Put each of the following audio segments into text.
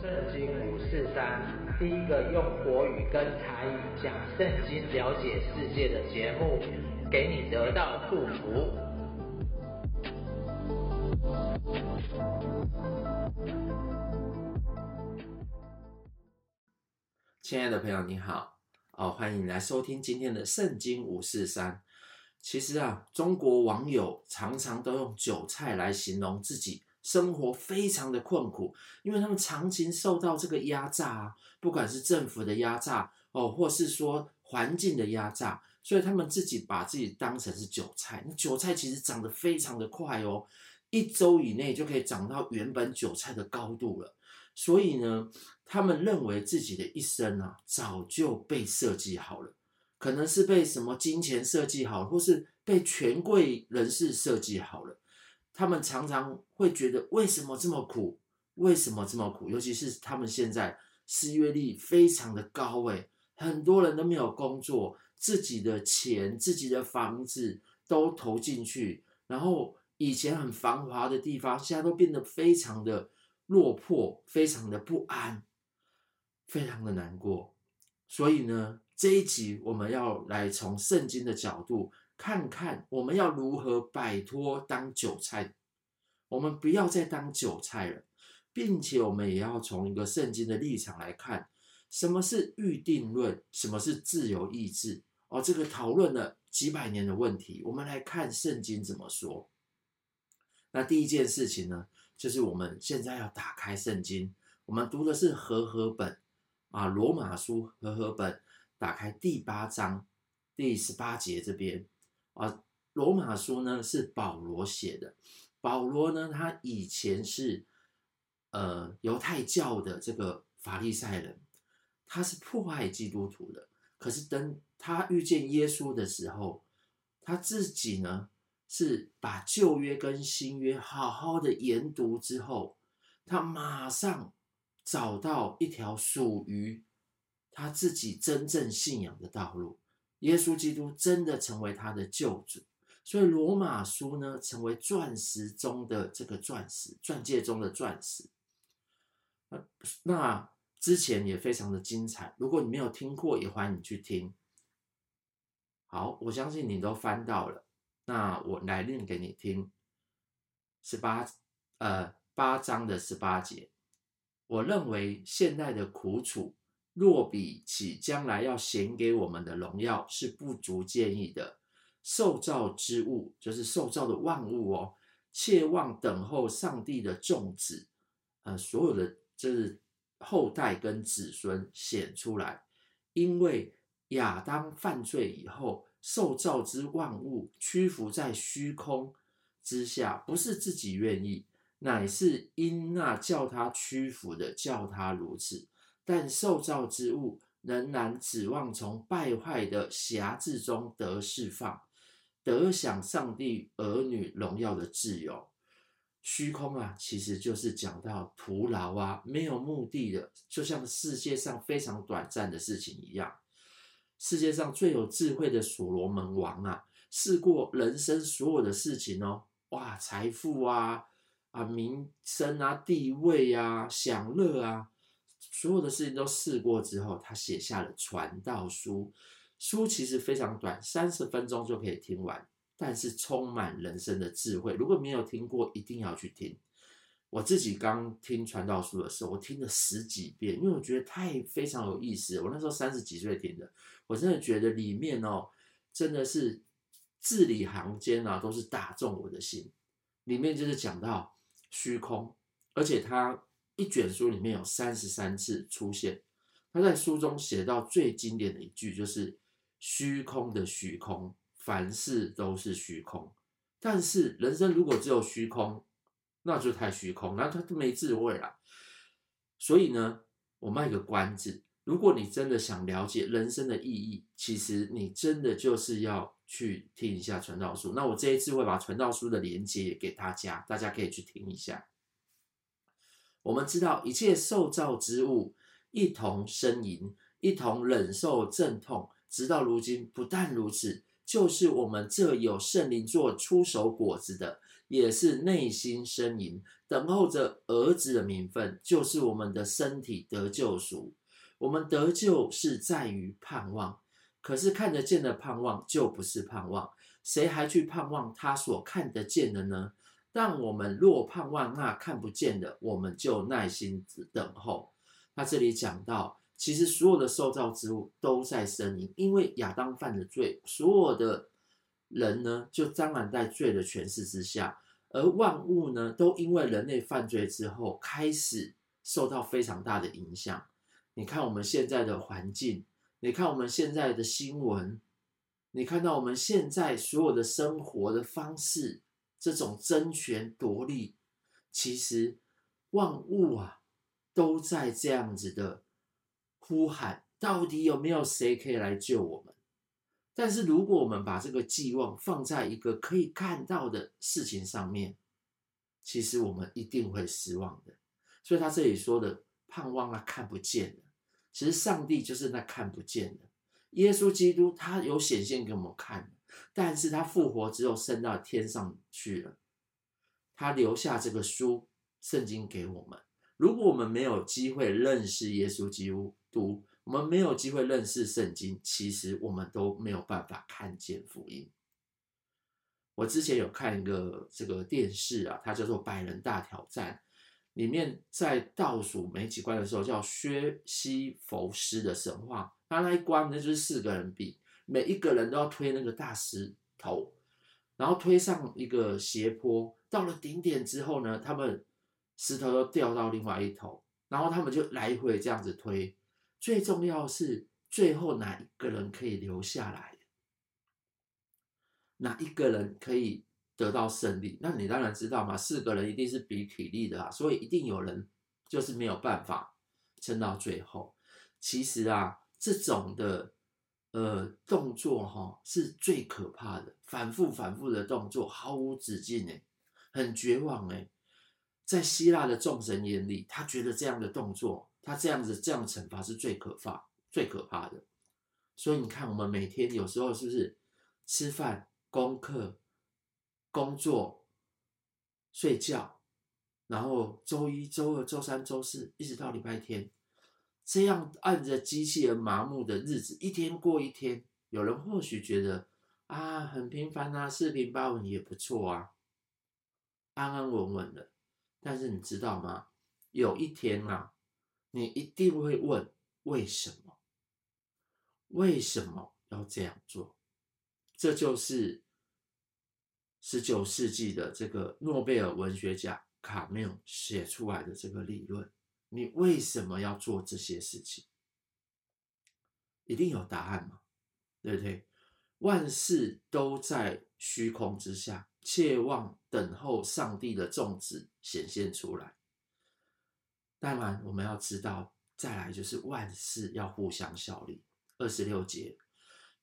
圣经五四三，第一个用国语跟台语讲圣经、了解世界的节目，给你得到祝福。亲爱的朋友，你好，哦，欢迎你来收听今天的圣经五四三。其实啊，中国网友常常都用韭菜来形容自己。生活非常的困苦，因为他们长期受到这个压榨啊，不管是政府的压榨哦，或是说环境的压榨，所以他们自己把自己当成是韭菜。那韭菜其实长得非常的快哦，一周以内就可以长到原本韭菜的高度了。所以呢，他们认为自己的一生啊，早就被设计好了，可能是被什么金钱设计好，或是被权贵人士设计好了。他们常常会觉得为什么这么苦？为什么这么苦？尤其是他们现在失业率非常的高，诶，很多人都没有工作，自己的钱、自己的房子都投进去，然后以前很繁华的地方，现在都变得非常的落魄，非常的不安，非常的难过。所以呢，这一集我们要来从圣经的角度。看看我们要如何摆脱当韭菜，我们不要再当韭菜了，并且我们也要从一个圣经的立场来看，什么是预定论，什么是自由意志。哦，这个讨论了几百年的问题，我们来看圣经怎么说。那第一件事情呢，就是我们现在要打开圣经，我们读的是和合本啊，罗马书和合本，打开第八章第十八节这边。啊，罗马书呢是保罗写的。保罗呢，他以前是呃犹太教的这个法利赛人，他是迫害基督徒的。可是等他遇见耶稣的时候，他自己呢是把旧约跟新约好好的研读之后，他马上找到一条属于他自己真正信仰的道路。耶稣基督真的成为他的救主，所以罗马书呢成为钻石中的这个钻石，钻戒中的钻石。那之前也非常的精彩，如果你没有听过，也欢迎你去听。好，我相信你都翻到了，那我来念给你听。十八，呃，八章的十八节，我认为现在的苦楚。若比起将来要显给我们的荣耀是不足介意的，受造之物就是受造的万物哦，切望等候上帝的众子，呃，所有的就是后代跟子孙显出来，因为亚当犯罪以后，受造之万物屈服在虚空之下，不是自己愿意，乃是因那叫他屈服的叫他如此。但受造之物仍然指望从败坏的辖制中得释放，得享上帝儿女荣耀的自由。虚空啊，其实就是讲到徒劳啊，没有目的的，就像世界上非常短暂的事情一样。世界上最有智慧的所罗门王啊，试过人生所有的事情哦，哇，财富啊，啊，名声啊，地位啊，享乐啊。所有的事情都试过之后，他写下了传道书。书其实非常短，三十分钟就可以听完，但是充满人生的智慧。如果没有听过，一定要去听。我自己刚听传道书的时候，我听了十几遍，因为我觉得太非常有意思。我那时候三十几岁听的，我真的觉得里面哦，真的是字里行间啊，都是打中我的心。里面就是讲到虚空，而且他。一卷书里面有三十三次出现，他在书中写到最经典的一句就是“虚空的虚空，凡事都是虚空”。但是人生如果只有虚空，那就太虚空，那他就没智慧了。所以呢，我卖个关子，如果你真的想了解人生的意义，其实你真的就是要去听一下传道书。那我这一次会把传道书的连接给大家，大家可以去听一下。我们知道一切受造之物一同呻吟，一同忍受阵痛，直到如今。不但如此，就是我们这有圣灵做出手果子的，也是内心呻吟，等候着儿子的名分，就是我们的身体得救赎。我们得救是在于盼望，可是看得见的盼望就不是盼望。谁还去盼望他所看得见的呢？但我们若盼望那看不见的，我们就耐心等候。他这里讲到，其实所有的受造之物都在呻吟，因为亚当犯了罪，所有的人呢就沾染在罪的权势之下，而万物呢都因为人类犯罪之后，开始受到非常大的影响。你看我们现在的环境，你看我们现在的新闻，你看到我们现在所有的生活的方式，这种争权夺利，其实万物啊都在这样子的呼喊，到底有没有谁可以来救我们？但是如果我们把这个寄望放在一个可以看到的事情上面，其实我们一定会失望的。所以他这里说的盼望啊，看不见的。其实上帝就是那看不见的，耶稣基督他有显现给我们看，但是他复活之后升到天上去了，他留下这个书圣经给我们。如果我们没有机会认识耶稣基督，我们没有机会认识圣经，其实我们都没有办法看见福音。我之前有看一个这个电视啊，它叫做《百人大挑战》。里面在倒数没几关的时候，叫薛西弗斯的神话。他那一关那就是四个人比，每一个人都要推那个大石头，然后推上一个斜坡。到了顶点之后呢，他们石头又掉到另外一头，然后他们就来回这样子推。最重要是最后哪一个人可以留下来？哪一个人可以？得到胜利，那你当然知道嘛，四个人一定是比体力的啊，所以一定有人就是没有办法撑到最后。其实啊，这种的呃动作哈、哦、是最可怕的，反复反复的动作毫无止境哎，很绝望哎。在希腊的众神眼里，他觉得这样的动作，他这样子这样惩罚是最可怕、最可怕的。所以你看，我们每天有时候是不是吃饭、功课？工作、睡觉，然后周一、周二、周三、周四，一直到礼拜天，这样按着机器人麻木的日子，一天过一天。有人或许觉得啊，很平凡啊，四平八稳也不错啊，安安稳稳的。但是你知道吗？有一天啊，你一定会问：为什么？为什么要这样做？这就是。十九世纪的这个诺贝尔文学家卡缪写出来的这个理论，你为什么要做这些事情？一定有答案嘛？对不对？万事都在虚空之下，切望等候上帝的种子显现出来。当然，我们要知道，再来就是万事要互相效力。二十六节，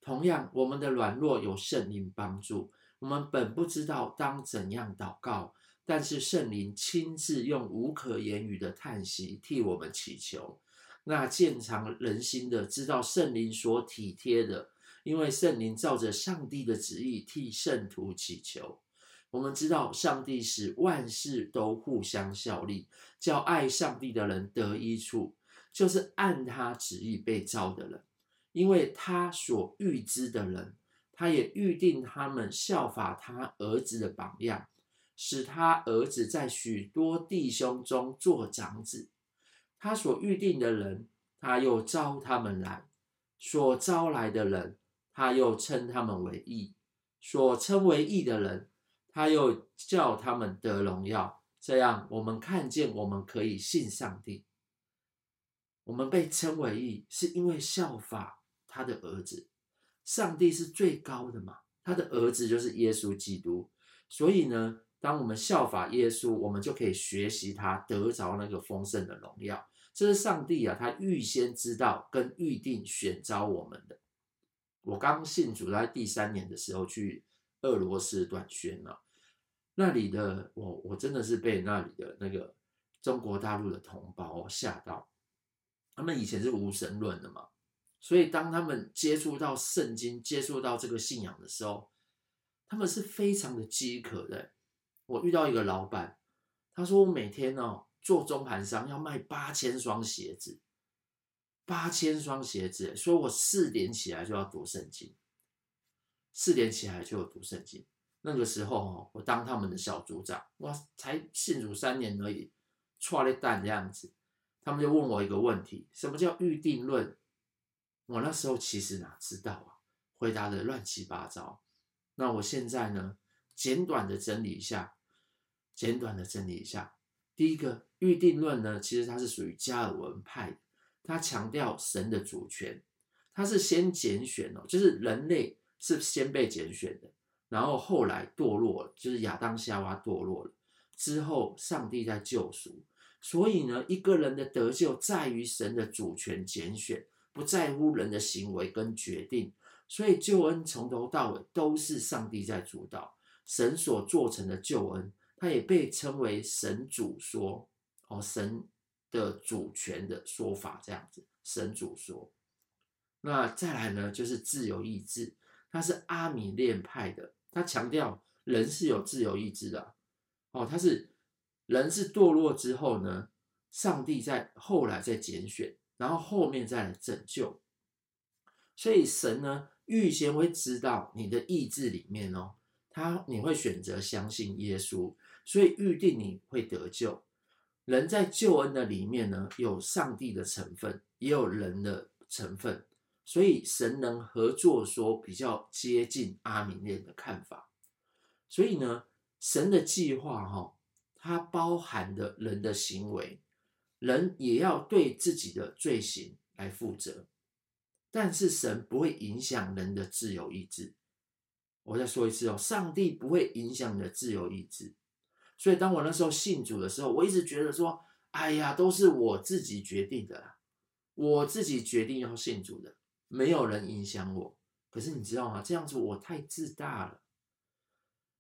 同样，我们的软弱有圣灵帮助。我们本不知道当怎样祷告，但是圣灵亲自用无可言语的叹息替我们祈求。那鉴察人心的知道圣灵所体贴的，因为圣灵照着上帝的旨意替圣徒祈求。我们知道上帝使万事都互相效力，叫爱上帝的人得益处，就是按他旨意被召的人，因为他所预知的人。他也预定他们效法他儿子的榜样，使他儿子在许多弟兄中做长子。他所预定的人，他又招他们来；所招来的人，他又称他们为义；所称为义的人，他又叫他们得荣耀。这样，我们看见我们可以信上帝。我们被称为义，是因为效法他的儿子。上帝是最高的嘛，他的儿子就是耶稣基督，所以呢，当我们效法耶稣，我们就可以学习他得着那个丰盛的荣耀。这是上帝啊，他预先知道跟预定选召我们的。我刚信主在第三年的时候去俄罗斯短宣了，那里的我我真的是被那里的那个中国大陆的同胞吓到，他们以前是无神论的嘛。所以，当他们接触到圣经、接触到这个信仰的时候，他们是非常的饥渴的。我遇到一个老板，他说我每天哦做中盘商要卖八千双鞋子，八千双鞋子，所以我四点起来就要读圣经，四点起来就有读圣经。那个时候哦，我当他们的小组长，哇，才信主三年而已，剉咧等这样子，他们就问我一个问题：什么叫预定论？我那时候其实哪知道啊，回答的乱七八糟。那我现在呢，简短的整理一下，简短的整理一下。第一个预定论呢，其实它是属于加尔文派，它强调神的主权，它是先拣选哦，就是人类是先被拣选的，然后后来堕落了，就是亚当夏娃堕落了之后，上帝在救赎。所以呢，一个人的得救在于神的主权拣选。不在乎人的行为跟决定，所以救恩从头到尾都是上帝在主导。神所做成的救恩，它也被称为神主说哦，神的主权的说法这样子。神主说，那再来呢，就是自由意志，它是阿米念派的，他强调人是有自由意志的哦，他是人是堕落之后呢，上帝在后来再拣选。然后后面再来拯救，所以神呢预先会知道你的意志里面哦，他你会选择相信耶稣，所以预定你会得救。人在救恩的里面呢，有上帝的成分，也有人的成分，所以神能合作说比较接近阿米念的看法。所以呢，神的计划哈，它包含的人的行为。人也要对自己的罪行来负责，但是神不会影响人的自由意志。我再说一次哦，上帝不会影响你的自由意志。所以当我那时候信主的时候，我一直觉得说，哎呀，都是我自己决定的啦，我自己决定要信主的，没有人影响我。可是你知道吗？这样子我太自大了。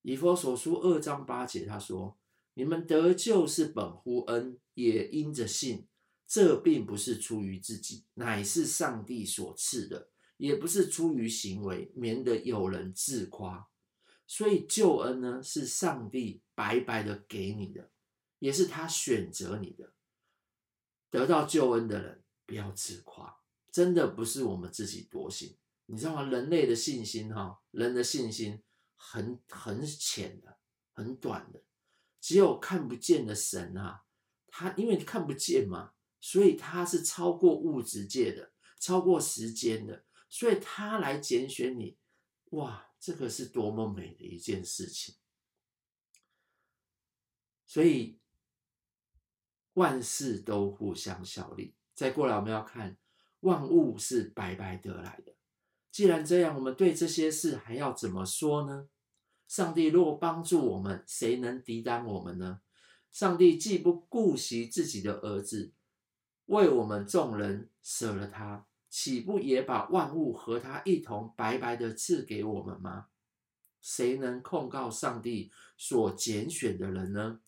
以弗所书二章八节他说。你们得救是本乎恩，也因着信。这并不是出于自己，乃是上帝所赐的；也不是出于行为，免得有人自夸。所以救恩呢，是上帝白白的给你的，也是他选择你的。得到救恩的人不要自夸，真的不是我们自己多心。你知道吗？人类的信心，哈，人的信心很很浅的，很短的。只有看不见的神啊，他因为看不见嘛，所以他是超过物质界的，超过时间的，所以他来拣选你，哇，这个是多么美的一件事情！所以万事都互相效力。再过来，我们要看万物是白白得来的。既然这样，我们对这些事还要怎么说呢？上帝若帮助我们，谁能抵挡我们呢？上帝既不顾惜自己的儿子，为我们众人舍了他，岂不也把万物和他一同白白的赐给我们吗？谁能控告上帝所拣选的人呢？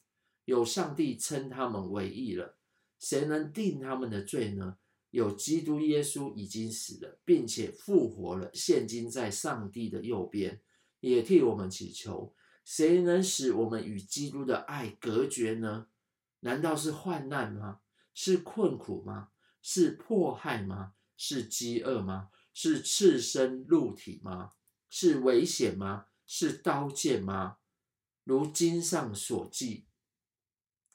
有上帝称他们为义了，谁能定他们的罪呢？有基督耶稣已经死了，并且复活了，现今在上帝的右边。也替我们祈求，谁能使我们与基督的爱隔绝呢？难道是患难吗？是困苦吗？是迫害吗？是饥饿吗？是赤身露体吗？是危险吗？是刀剑吗？如经上所记，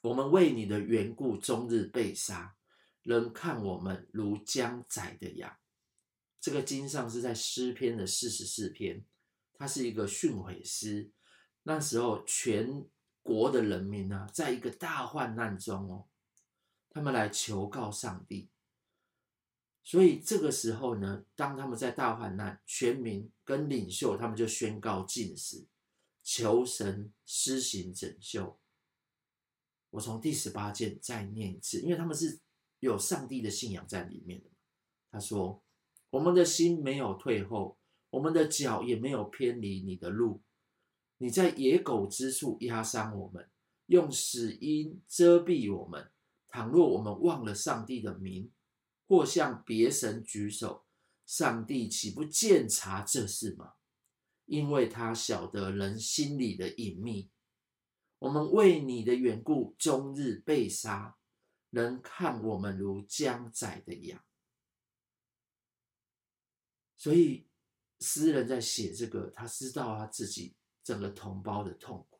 我们为你的缘故终日被杀，人看我们如将宰的羊。这个经上是在诗篇的四十四篇。它是一个训诲诗，那时候全国的人民啊，在一个大患难中哦，他们来求告上帝。所以这个时候呢，当他们在大患难，全民跟领袖他们就宣告禁食，求神施行拯救。我从第十八节再念一次，因为他们是有上帝的信仰在里面的。他说：“我们的心没有退后。”我们的脚也没有偏离你的路，你在野狗之处压伤我们，用死荫遮蔽我们。倘若我们忘了上帝的名，或向别神举手，上帝岂不见察这事吗？因为他晓得人心里的隐秘。我们为你的缘故，终日被杀，人看我们如将宰的羊。所以诗人在写这个，他知道他自己整个同胞的痛苦。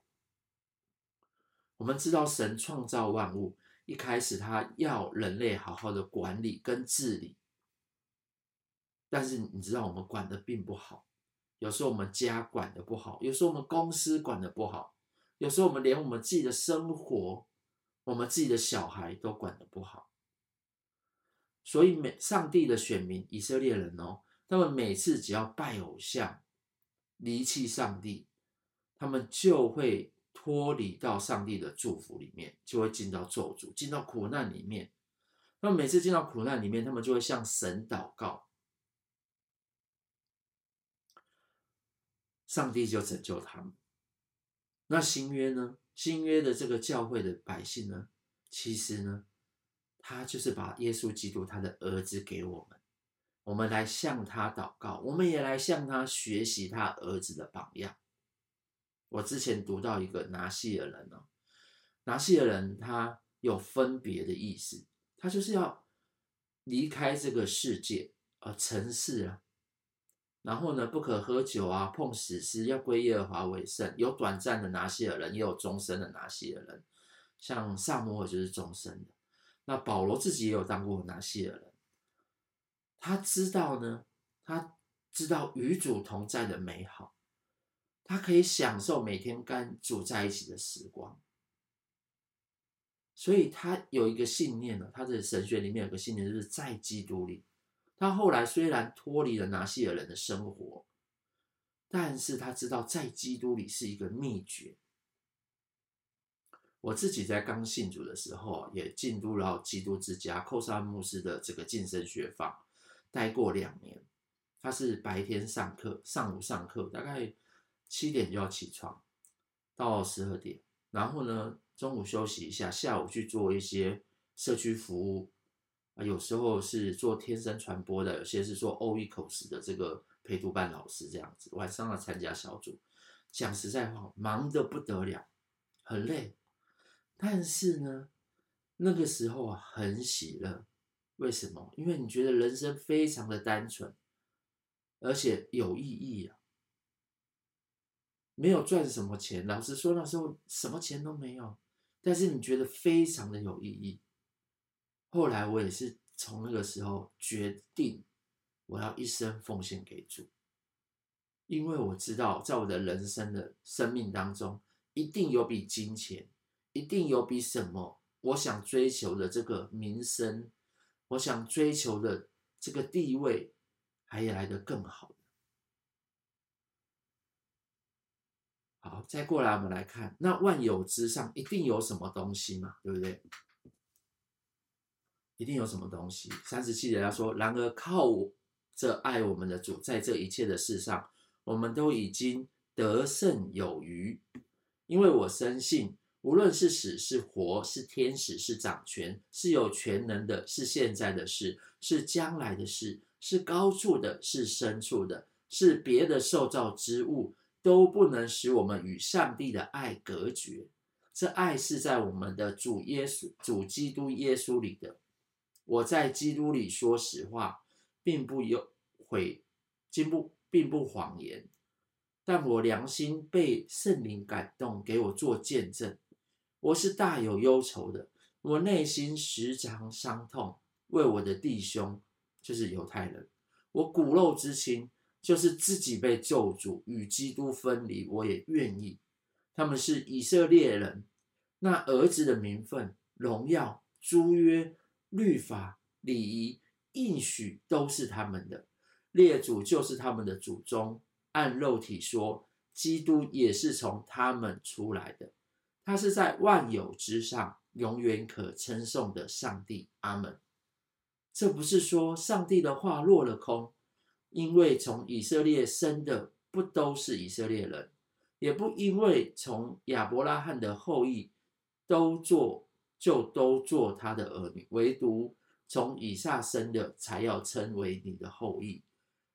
我们知道神创造万物，一开始他要人类好好的管理跟治理，但是你知道我们管的并不好，有时候我们家管的不好，有时候我们公司管的不好。有时候我们连我们自己的生活，我们自己的小孩都管的不好，所以每上帝的选民以色列人哦，他们每次只要拜偶像、离弃上帝，他们就会脱离到上帝的祝福里面，就会进到咒诅、进到苦难里面。那每次进到苦难里面，他们就会向神祷告，上帝就拯救他们。那新约呢？新约的这个教会的百姓呢？其实呢，他就是把耶稣基督他的儿子给我们，我们来向他祷告，我们也来向他学习他儿子的榜样。我之前读到一个拿细耳人哦，拿细耳人他有分别的意思，他就是要离开这个世界，呃，尘世啊。然后呢，不可喝酒啊，碰死尸，要归耶和华为圣。有短暂的拿细耳人，也有终身的拿细耳人。像撒母耳就是终身的。那保罗自己也有当过拿细耳人。他知道呢，他知道与主同在的美好，他可以享受每天跟主在一起的时光。所以他有一个信念呢，他的神学里面有个信念，就是在基督里。他后来虽然脱离了拿细耳人的生活，但是他知道在基督里是一个秘诀。我自己在刚信主的时候，也进入了基督之家寇萨牧师的这个晋升学坊，待过两年。他是白天上课，上午上课，大概七点就要起床，到十二点，然后呢，中午休息一下，下午去做一些社区服务。啊，有时候是做天生传播的，有些是做 OICOS 的这个陪读班老师这样子。晚上要参加小组，讲实在话，忙得不得了，很累。但是呢，那个时候啊，很喜乐。为什么？因为你觉得人生非常的单纯，而且有意义啊。没有赚什么钱，老实说那时候什么钱都没有，但是你觉得非常的有意义。后来我也是从那个时候决定，我要一生奉献给主，因为我知道在我的人生的生命当中，一定有比金钱，一定有比什么我想追求的这个名声，我想追求的这个地位，还来得更好的。好，再过来我们来看，那万有之上一定有什么东西嘛，对不对？一定有什么东西。三十七节他说：“然而靠着爱我们的主，在这一切的事上，我们都已经得胜有余。因为我深信，无论是死是活，是天使是掌权，是有全能的，是现在的事，是将来的事，是高处的，是深处的，是别的受造之物，都不能使我们与上帝的爱隔绝。这爱是在我们的主耶稣、主基督耶稣里的。”我在基督里说实话，并不有悔，并不并不谎言，但我良心被圣灵感动，给我做见证。我是大有忧愁的，我内心时常伤痛，为我的弟兄，就是犹太人，我骨肉之亲，就是自己被救主，与基督分离，我也愿意。他们是以色列人，那儿子的名分、荣耀、诸约。律法、礼仪、应许都是他们的，列祖就是他们的祖宗。按肉体说，基督也是从他们出来的。他是在万有之上，永远可称颂的上帝。阿门。这不是说上帝的话落了空，因为从以色列生的不都是以色列人，也不因为从亚伯拉罕的后裔都做。就都做他的儿女，唯独从以撒生的才要称为你的后裔。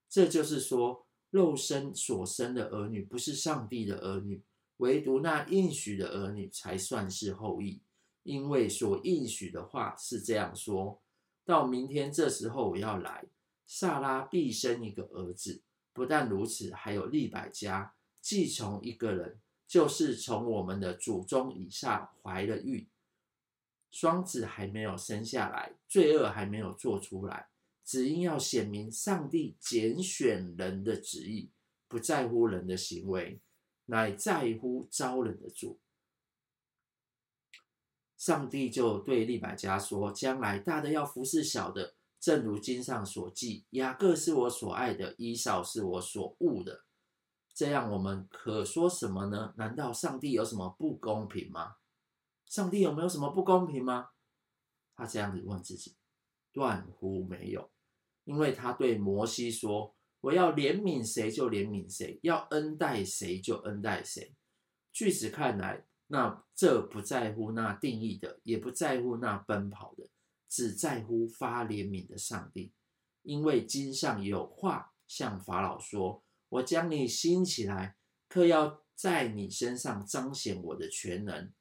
这就是说，肉身所生的儿女不是上帝的儿女，唯独那应许的儿女才算是后裔，因为所应许的话是这样说：到明天这时候我要来，撒拉必生一个儿子。不但如此，还有利百加既从一个人，就是从我们的祖宗以下怀了孕，双子还没有生下来，罪恶还没有做出来，只因要显明上帝拣选人的旨意，不在乎人的行为。乃在乎招人的主，上帝就对利百加说：“将来大的要服侍小的，正如经上所记，雅各是我所爱的，以扫是我所恶的。这样，我们可说什么呢？难道上帝有什么不公平吗？上帝有没有什么不公平吗？他这样子问自己，断乎没有，因为他对摩西说。”我要怜悯谁就怜悯谁，要恩待谁就恩待谁。据此看来，那这不在乎那定义的，也不在乎那奔跑的，只在乎发怜悯的上帝。因为经上有话向法老说：“我将你兴起来，特要在你身上彰显我的全能，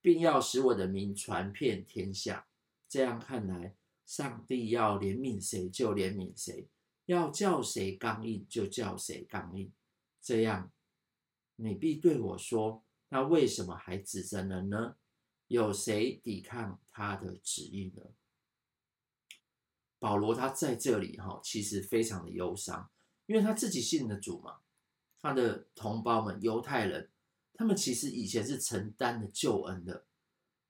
并要使我的名传遍天下。”这样看来，上帝要怜悯谁就怜悯谁。要叫谁刚硬就叫谁刚硬，这样你必对我说：那为什么还指着人呢？有谁抵抗他的旨意呢？保罗他在这里哈，其实非常的忧伤，因为他自己信的主嘛，他的同胞们犹太人，他们其实以前是承担了救恩的，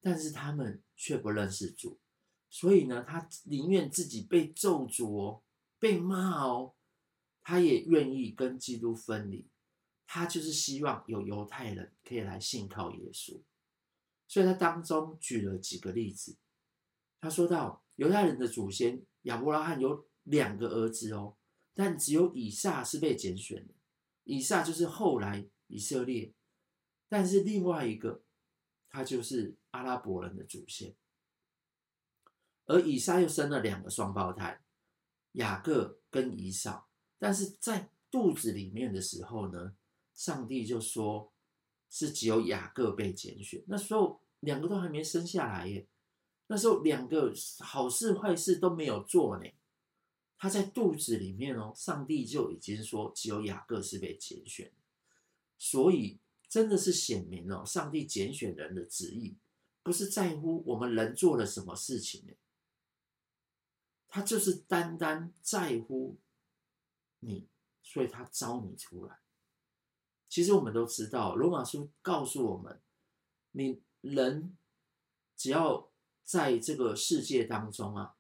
但是他们却不认识主，所以呢，他宁愿自己被咒诅哦。被骂哦，他也愿意跟基督分离，他就是希望有犹太人可以来信靠耶稣，所以他当中举了几个例子。他说到犹太人的祖先亚伯拉罕有两个儿子哦，但只有以撒是被拣选的，以撒就是后来以色列，但是另外一个他就是阿拉伯人的祖先，而以撒又生了两个双胞胎。雅各跟以扫，但是在肚子里面的时候呢，上帝就说是只有雅各被拣选。那时候两个都还没生下来耶，那时候两个好事坏事都没有做呢。他在肚子里面哦，上帝就已经说只有雅各是被拣选，所以真的是显明了上帝拣选人的旨意，不是在乎我们人做了什么事情呢。他就是单单在乎你，所以他招你出来。其实我们都知道，罗马书告诉我们，你人只要在这个世界当中啊，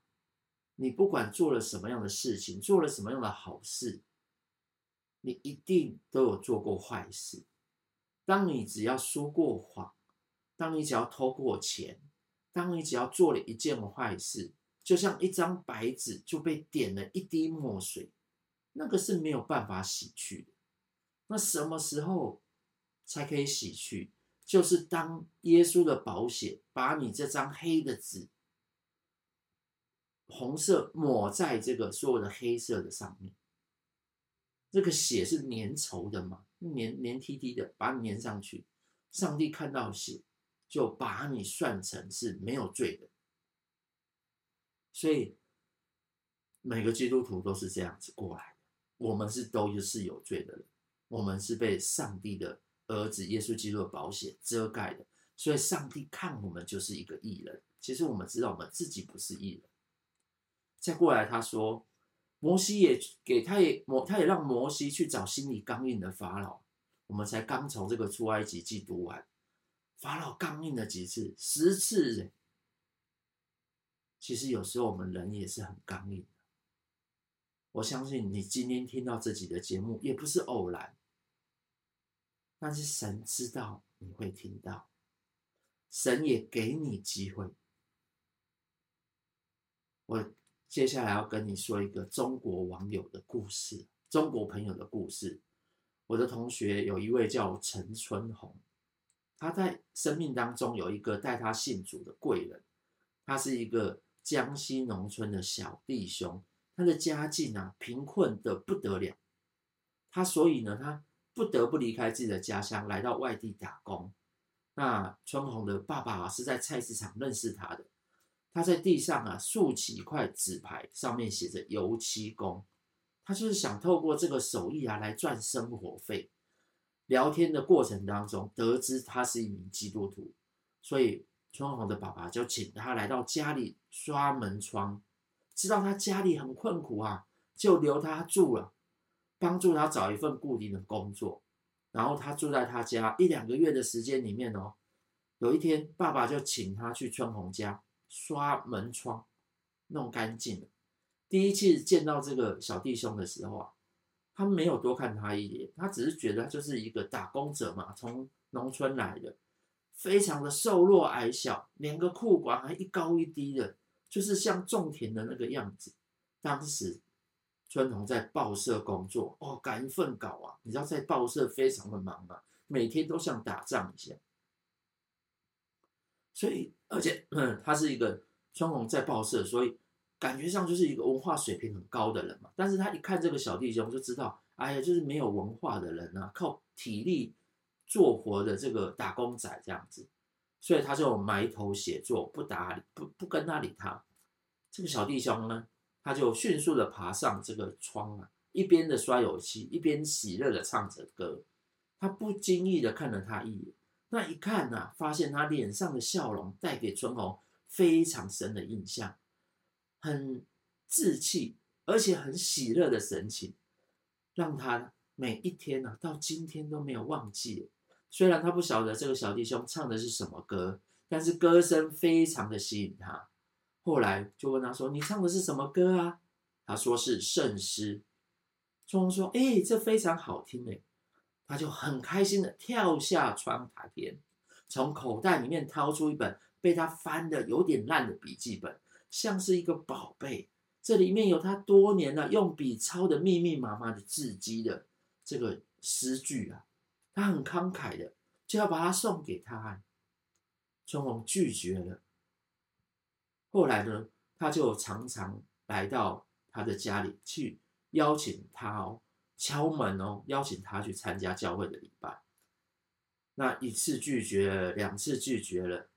你不管做了什么样的事情，做了什么样的好事，你一定都有做过坏事。当你只要说过谎，当你只要偷过钱，当你只要做了一件坏事。就像一张白纸就被点了一滴墨水，那个是没有办法洗去的。那什么时候才可以洗去？就是当耶稣的宝血把你这张黑的纸，红色抹在这个所有的黑色的上面。这个血是粘稠的嘛，粘粘滴滴的，把你粘上去。上帝看到血，就把你算成是没有罪的。所以每个基督徒都是这样子过来的，我们是都是有罪的人，我们是被上帝的儿子耶稣基督的宝血遮盖的，所以上帝看我们就是一个义人。其实我们知道我们自己不是义人。再过来，他说摩西也给他也摩他也让摩西去找心里刚硬的法老。我们才刚从这个出埃及记读完，法老刚硬了几次？十次。其实有时候我们人也是很刚硬的。我相信你今天听到这集的节目也不是偶然，但是神知道你会听到，神也给你机会。我接下来要跟你说一个中国网友的故事，中国朋友的故事。我的同学有一位叫陈春红，他在生命当中有一个带他信主的贵人，他是一个。江西农村的小弟兄，他的家境啊贫困得不得了，他所以呢，他不得不离开自己的家乡，来到外地打工。那春红的爸爸，是在菜市场认识他的。他在地上啊竖起一块纸牌，上面写着“油漆工”。他就是想透过这个手艺啊来赚生活费。聊天的过程当中，得知他是一名基督徒，所以春红的爸爸就请他来到家里刷门窗。知道他家里很困苦啊，就留他住了，帮助他找一份固定的工作。然后他住在他家一两个月的时间里面哦，有一天爸爸就请他去春红家刷门窗，弄干净了。第一次见到这个小弟兄的时候啊，他没有多看他一眼，他只是觉得他就是一个打工者嘛，从农村来的，非常的瘦弱矮小，连个裤管还一高一低的。就是像种田的那个样子。当时春红在报社工作，哦，赶一份稿啊，你知道在报社非常的忙啊，每天都像打仗一样。所以，而且 他是一个春红在报社，所以感觉上就是一个文化水平很高的人嘛。但是他一看这个小弟兄，就知道，哎呀，就是没有文化的人啊，靠体力做活的这个打工仔这样子。所以他就埋头写作，不搭理，不不跟他理他。这个小弟兄呢，他就迅速的爬上这个窗啊，一边的刷油漆，一边喜乐的唱着歌。他不经意的看了他一眼，那一看呢、啊，发现他脸上的笑容带给春红非常深的印象，很稚气而且很喜乐的神情，让他每一天呢、啊，到今天都没有忘记。虽然他不晓得这个小弟兄唱的是什么歌，但是歌声非常的吸引他。后来就问他说：“你唱的是什么歌啊？”他说是圣诗。春红说：“哎，这非常好听哎。”他就很开心的跳下窗台边，从口袋里面掏出一本被他翻的有点烂的笔记本，像是一个宝贝。这里面有他多年了用笔抄的密密麻麻的字迹的这个诗句啊。他很慷慨的就要把它送给他，春红拒绝了。后来呢，他就常常来到他的家里去邀请他哦，敲门哦，邀请他去参加教会的礼拜。那一次拒绝了，两次拒绝了，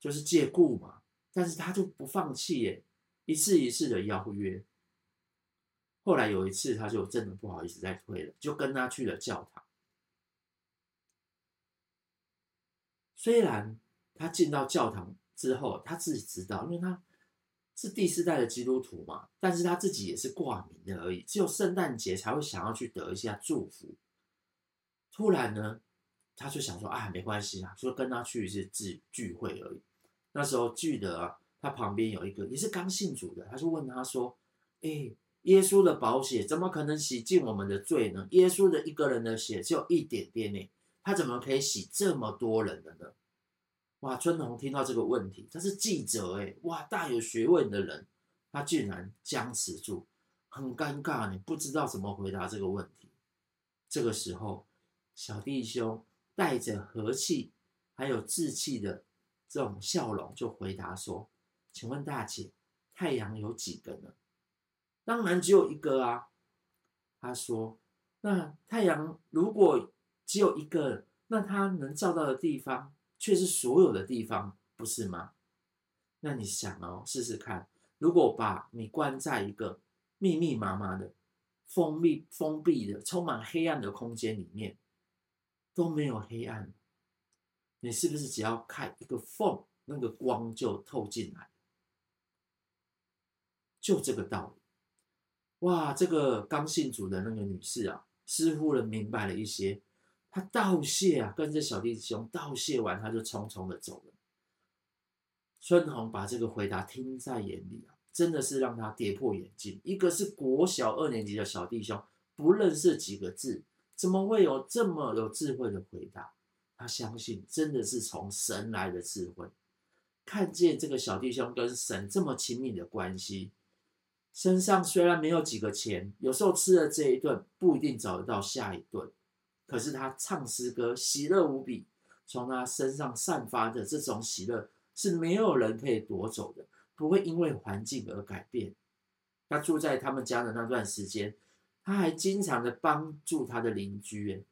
就是借故嘛。但是他就不放弃耶，一次一次的邀约。后来有一次，他就真的不好意思再推了，就跟他去了教堂。虽然他进到教堂之后，他自己知道，因为他是第四代的基督徒嘛，但是他自己也是挂名的而已，只有圣诞节才会想要去得一下祝福。突然呢，他就想说啊，没关系啊，说跟他去一次聚聚会而已。那时候记得啊，他旁边有一个也是刚信主的，他就问他说：“哎，耶稣的宝血怎么可能洗净我们的罪呢？耶稣的一个人的血只有一点点呢。”他怎么可以洗这么多人的呢？哇！春红听到这个问题，他是记者哎，哇，大有学问的人，他竟然僵持住，很尴尬，你不知道怎么回答这个问题。这个时候，小弟兄带着和气还有志气的这种笑容，就回答说：“请问大姐，太阳有几个呢？”“当然只有一个啊。”他说：“那太阳如果……”只有一个，那它能照到的地方却是所有的地方，不是吗？那你想哦，试试看，如果把你关在一个密密麻麻的、封闭、封闭的、充满黑暗的空间里面，都没有黑暗，你是不是只要开一个缝，那个光就透进来？就这个道理。哇，这个刚信主的那个女士啊，似乎能明白了一些。他道谢啊，跟着小弟兄道谢完，他就匆匆的走了。春红把这个回答听在眼里啊，真的是让他跌破眼镜。一个是国小二年级的小弟兄，不认识几个字，怎么会有这么有智慧的回答？他相信真的是从神来的智慧。看见这个小弟兄跟神这么亲密的关系，身上虽然没有几个钱，有时候吃了这一顿不一定找得到下一顿。可是他唱诗歌，喜乐无比，从他身上散发的这种喜乐是没有人可以夺走的，不会因为环境而改变。他住在他们家的那段时间，他还经常的帮助他的邻居，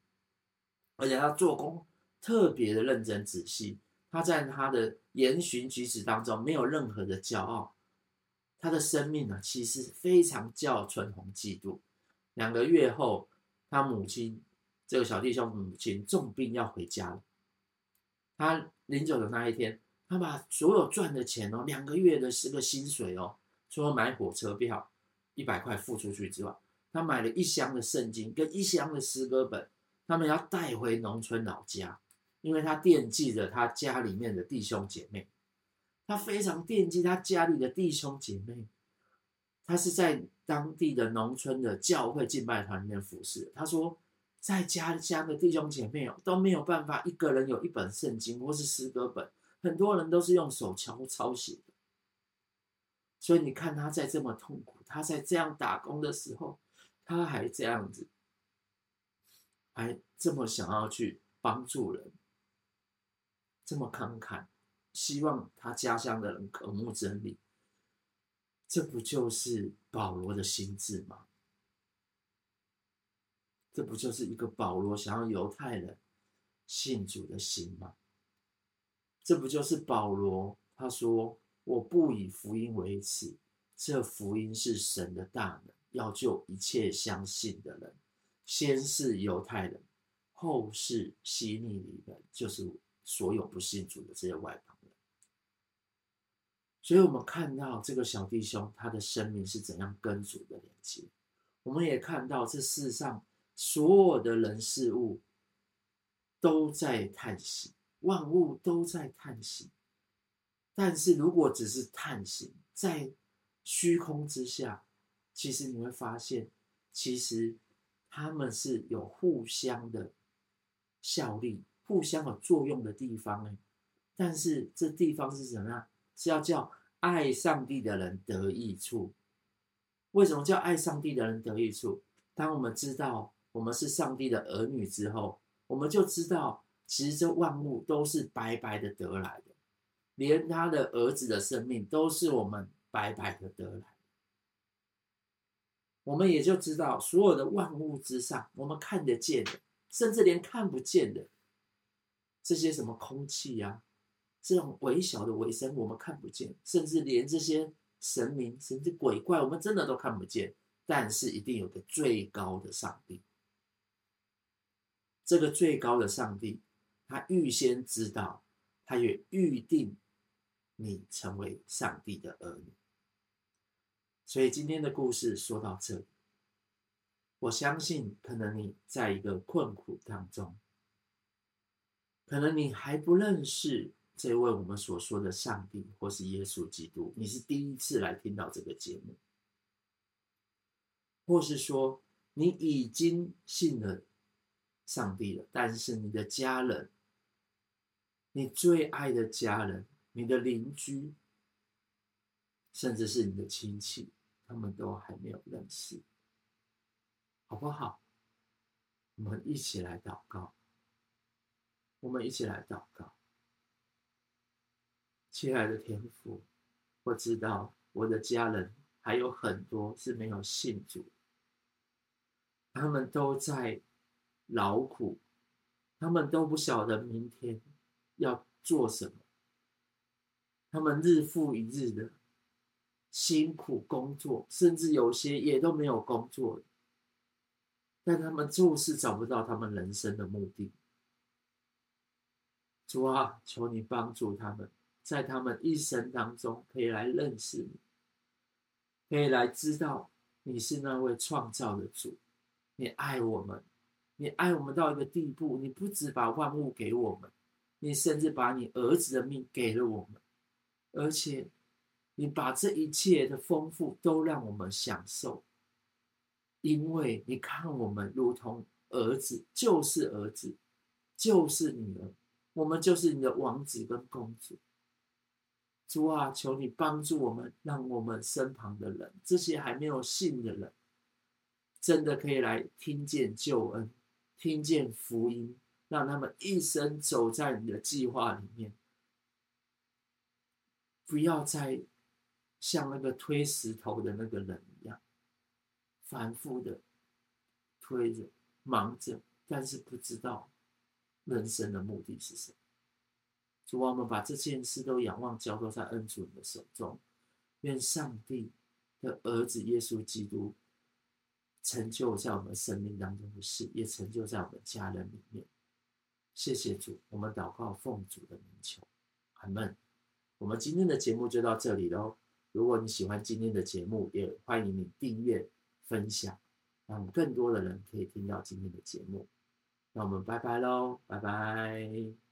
而且他做工特别的认真仔细。他在他的言行举止当中没有任何的骄傲，他的生命呢，其实非常叫春红嫉妒。两个月后，他母亲这个小弟兄母亲重病要回家了。他临走的那一天，他把所有赚的钱哦，两个月的十个薪水哦，除了买火车票一百块付出去之外，他买了一箱的圣经跟一箱的诗歌本，他们要带回农村老家。因为他惦记着他家里面的弟兄姐妹，他非常惦记他家里的弟兄姐妹。他是在当地的农村的教会敬拜团里面服侍。他说，在家家的弟兄姐妹哦都没有办法一个人有一本圣经或是诗歌本，很多人都是用手抄抄写的。所以你看他在这么痛苦，他在这样打工的时候，他还这样子，还这么想要去帮助人。这么慷慨，希望他家乡的人渴慕真理，这不就是保罗的心志吗？这不就是一个保罗想要犹太人信主的心吗？这不就是保罗他说：“我不以福音为耻，这福音是神的大能，要救一切相信的人，先是犹太人，后是希利尼人，就是。”所有不信主的这些外邦人，所以我们看到这个小弟兄他的生命是怎样跟主的连接。我们也看到这世上所有的人事物都在叹息，万物都在叹息。但是如果只是叹息，在虚空之下，其实你会发现，其实他们是有互相的效力。互相有作用的地方哎，但是这地方是什么样？是要叫爱上帝的人得益处。为什么叫爱上帝的人得益处？当我们知道我们是上帝的儿女之后，我们就知道，其实这万物都是白白的得来的，连他的儿子的生命都是我们白白的得来。我们也就知道，所有的万物之上，我们看得见的，甚至连看不见的。这些什么空气呀、啊，这种微小的微生物我们看不见，甚至连这些神明甚至鬼怪，我们真的都看不见。但是一定有个最高的上帝，这个最高的上帝，他预先知道，他也预定你成为上帝的儿女。所以今天的故事说到这里，我相信可能你在一个困苦当中。可能你还不认识这位我们所说的上帝，或是耶稣基督，你是第一次来听到这个节目，或是说你已经信了上帝了，但是你的家人，你最爱的家人，你的邻居，甚至是你的亲戚，他们都还没有认识，好不好？我们一起来祷告。我们一起来祷告，亲爱的天父，我知道我的家人还有很多是没有信主，他们都在劳苦，他们都不晓得明天要做什么，他们日复一日的辛苦工作，甚至有些也都没有工作，但他们就是找不到他们人生的目的。主啊，求你帮助他们，在他们一生当中可以来认识你，可以来知道你是那位创造的主，你爱我们，你爱我们到一个地步，你不只把万物给我们，你甚至把你儿子的命给了我们，而且你把这一切的丰富都让我们享受，因为你看我们如同儿子，就是儿子，就是女儿。我们就是你的王子跟公主，主啊，求你帮助我们，让我们身旁的人，这些还没有信的人，真的可以来听见救恩，听见福音，让他们一生走在你的计划里面，不要再像那个推石头的那个人一样，反复的推着、忙着，但是不知道人生的目的是什么？主啊，我们把这件事都仰望交托在恩主你的手中，愿上帝的儿子耶稣基督成就在我们生命当中的事，也成就在我们家人里面。谢谢主，我们祷告奉主的名求，阿门。我们今天的节目就到这里喽。如果你喜欢今天的节目，也欢迎你订阅、分享，让更多的人可以听到今天的节目。那我们拜拜喽，拜拜。